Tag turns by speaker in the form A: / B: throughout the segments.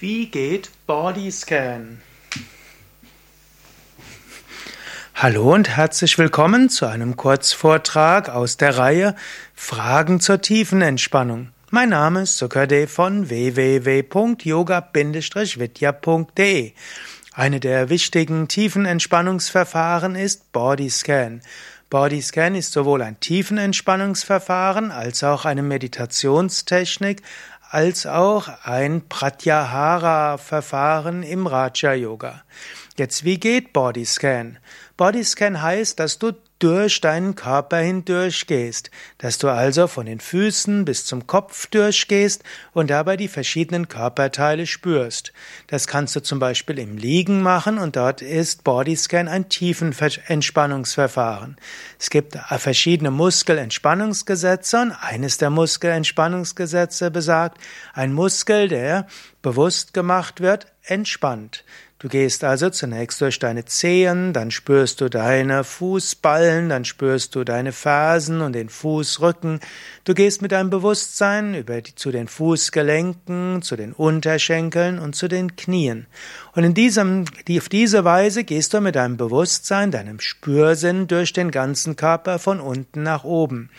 A: Wie geht Bodyscan? Hallo und herzlich willkommen zu einem Kurzvortrag aus der Reihe Fragen zur Tiefenentspannung. Mein Name ist Sukadev von www.yoga-vidya.de. Eine der wichtigen Tiefenentspannungsverfahren ist Bodyscan. Bodyscan ist sowohl ein Tiefenentspannungsverfahren als auch eine Meditationstechnik, als auch ein Pratyahara-Verfahren im Raja Yoga. Jetzt, wie geht Bodyscan? Bodyscan heißt, dass du durch deinen Körper hindurch gehst, dass du also von den Füßen bis zum Kopf durchgehst und dabei die verschiedenen Körperteile spürst. Das kannst du zum Beispiel im Liegen machen und dort ist Bodyscan ein Tiefenentspannungsverfahren. Es gibt verschiedene Muskelentspannungsgesetze und eines der Muskelentspannungsgesetze besagt, ein Muskel, der bewusst gemacht wird, entspannt. Du gehst also zunächst durch deine Zehen, dann spürst du deine Fußballen, dann spürst du deine Fersen und den Fußrücken. Du gehst mit deinem Bewusstsein über die, zu den Fußgelenken, zu den Unterschenkeln und zu den Knien. Und in diesem, die, auf diese Weise gehst du mit deinem Bewusstsein, deinem Spürsinn durch den ganzen Körper von unten nach oben.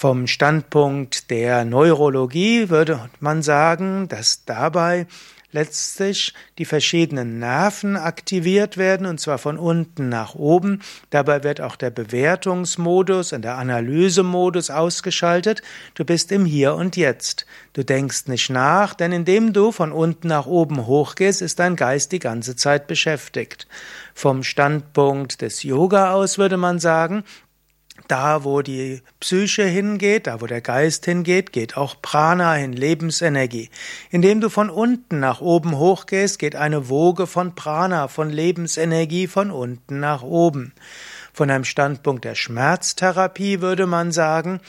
A: Vom Standpunkt der Neurologie würde man sagen, dass dabei letztlich die verschiedenen Nerven aktiviert werden, und zwar von unten nach oben. Dabei wird auch der Bewertungsmodus und der Analysemodus ausgeschaltet. Du bist im Hier und Jetzt. Du denkst nicht nach, denn indem du von unten nach oben hochgehst, ist dein Geist die ganze Zeit beschäftigt. Vom Standpunkt des Yoga aus würde man sagen, da, wo die Psyche hingeht, da, wo der Geist hingeht, geht auch Prana hin, Lebensenergie. Indem du von unten nach oben hochgehst, geht eine Woge von Prana, von Lebensenergie von unten nach oben. Von einem Standpunkt der Schmerztherapie würde man sagen,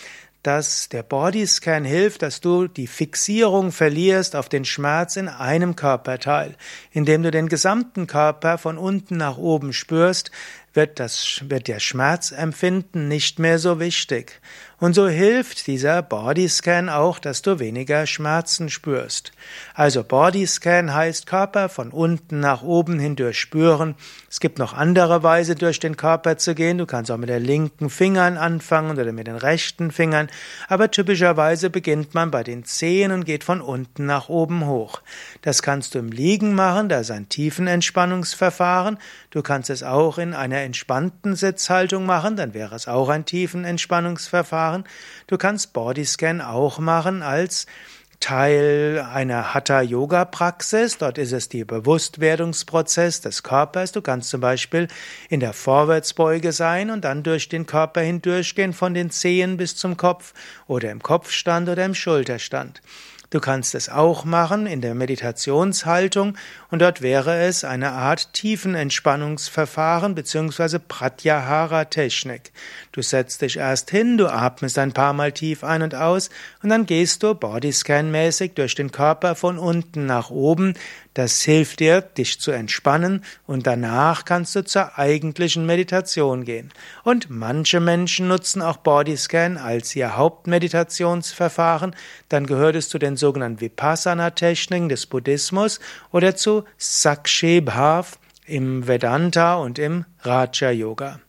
A: dass der Bodyscan hilft, dass du die Fixierung verlierst auf den Schmerz in einem Körperteil. Indem du den gesamten Körper von unten nach oben spürst, wird, das, wird der Schmerzempfinden nicht mehr so wichtig. Und so hilft dieser Bodyscan auch, dass du weniger Schmerzen spürst. Also Bodyscan heißt Körper von unten nach oben hindurch spüren. Es gibt noch andere Weise, durch den Körper zu gehen. Du kannst auch mit der linken Fingern anfangen oder mit den rechten Fingern. Aber typischerweise beginnt man bei den Zehen und geht von unten nach oben hoch. Das kannst du im Liegen machen, das ist ein Tiefenentspannungsverfahren. Du kannst es auch in einer entspannten Sitzhaltung machen, dann wäre es auch ein Tiefenentspannungsverfahren. Du kannst Bodyscan auch machen als Teil einer Hatha-Yoga-Praxis. Dort ist es der Bewusstwerdungsprozess des Körpers. Du kannst zum Beispiel in der Vorwärtsbeuge sein und dann durch den Körper hindurchgehen, von den Zehen bis zum Kopf oder im Kopfstand oder im Schulterstand. Du kannst es auch machen in der Meditationshaltung und dort wäre es eine Art Tiefenentspannungsverfahren bzw. Pratyahara-Technik. Du setzt dich erst hin, du atmest ein paar Mal tief ein und aus und dann gehst du Bodyscan-mäßig durch den Körper von unten nach oben. Das hilft dir, dich zu entspannen und danach kannst du zur eigentlichen Meditation gehen. Und manche Menschen nutzen auch Bodyscan als ihr Hauptmeditationsverfahren. Dann gehört es zu den sogenannten Vipassana-Techniken des Buddhismus oder zu Sakshebhav im Vedanta und im Raja Yoga.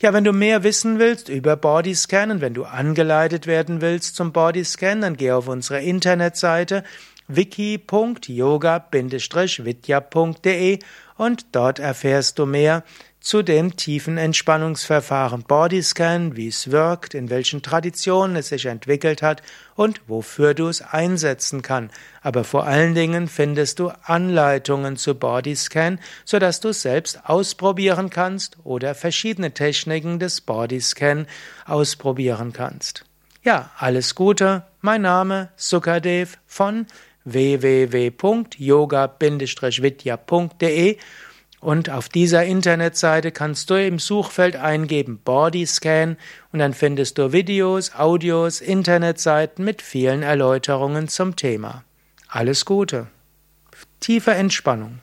A: Ja, wenn du mehr wissen willst über Bodyscan und wenn du angeleitet werden willst zum Bodyscan, dann geh auf unsere Internetseite wiki.yoga-vidya.de und dort erfährst du mehr zu dem tiefen Entspannungsverfahren Bodyscan, wie es wirkt, in welchen Traditionen es sich entwickelt hat und wofür du es einsetzen kann. Aber vor allen Dingen findest du Anleitungen zu Bodyscan, sodass du es selbst ausprobieren kannst oder verschiedene Techniken des Bodyscan ausprobieren kannst. Ja, alles Gute. Mein Name Sukadev von www.yoga-vidya.de und auf dieser Internetseite kannst du im Suchfeld eingeben Bodyscan und dann findest du Videos, Audios, Internetseiten mit vielen Erläuterungen zum Thema. Alles Gute. Tiefe Entspannung.